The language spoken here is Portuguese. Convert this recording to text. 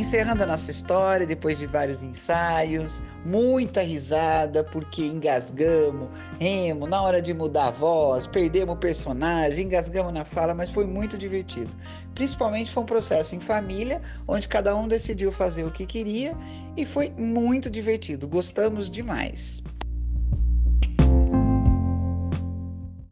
Encerrando a nossa história, depois de vários ensaios, muita risada, porque engasgamos, remo, na hora de mudar a voz, perdemos o personagem, engasgamos na fala, mas foi muito divertido. Principalmente foi um processo em família, onde cada um decidiu fazer o que queria e foi muito divertido, gostamos demais.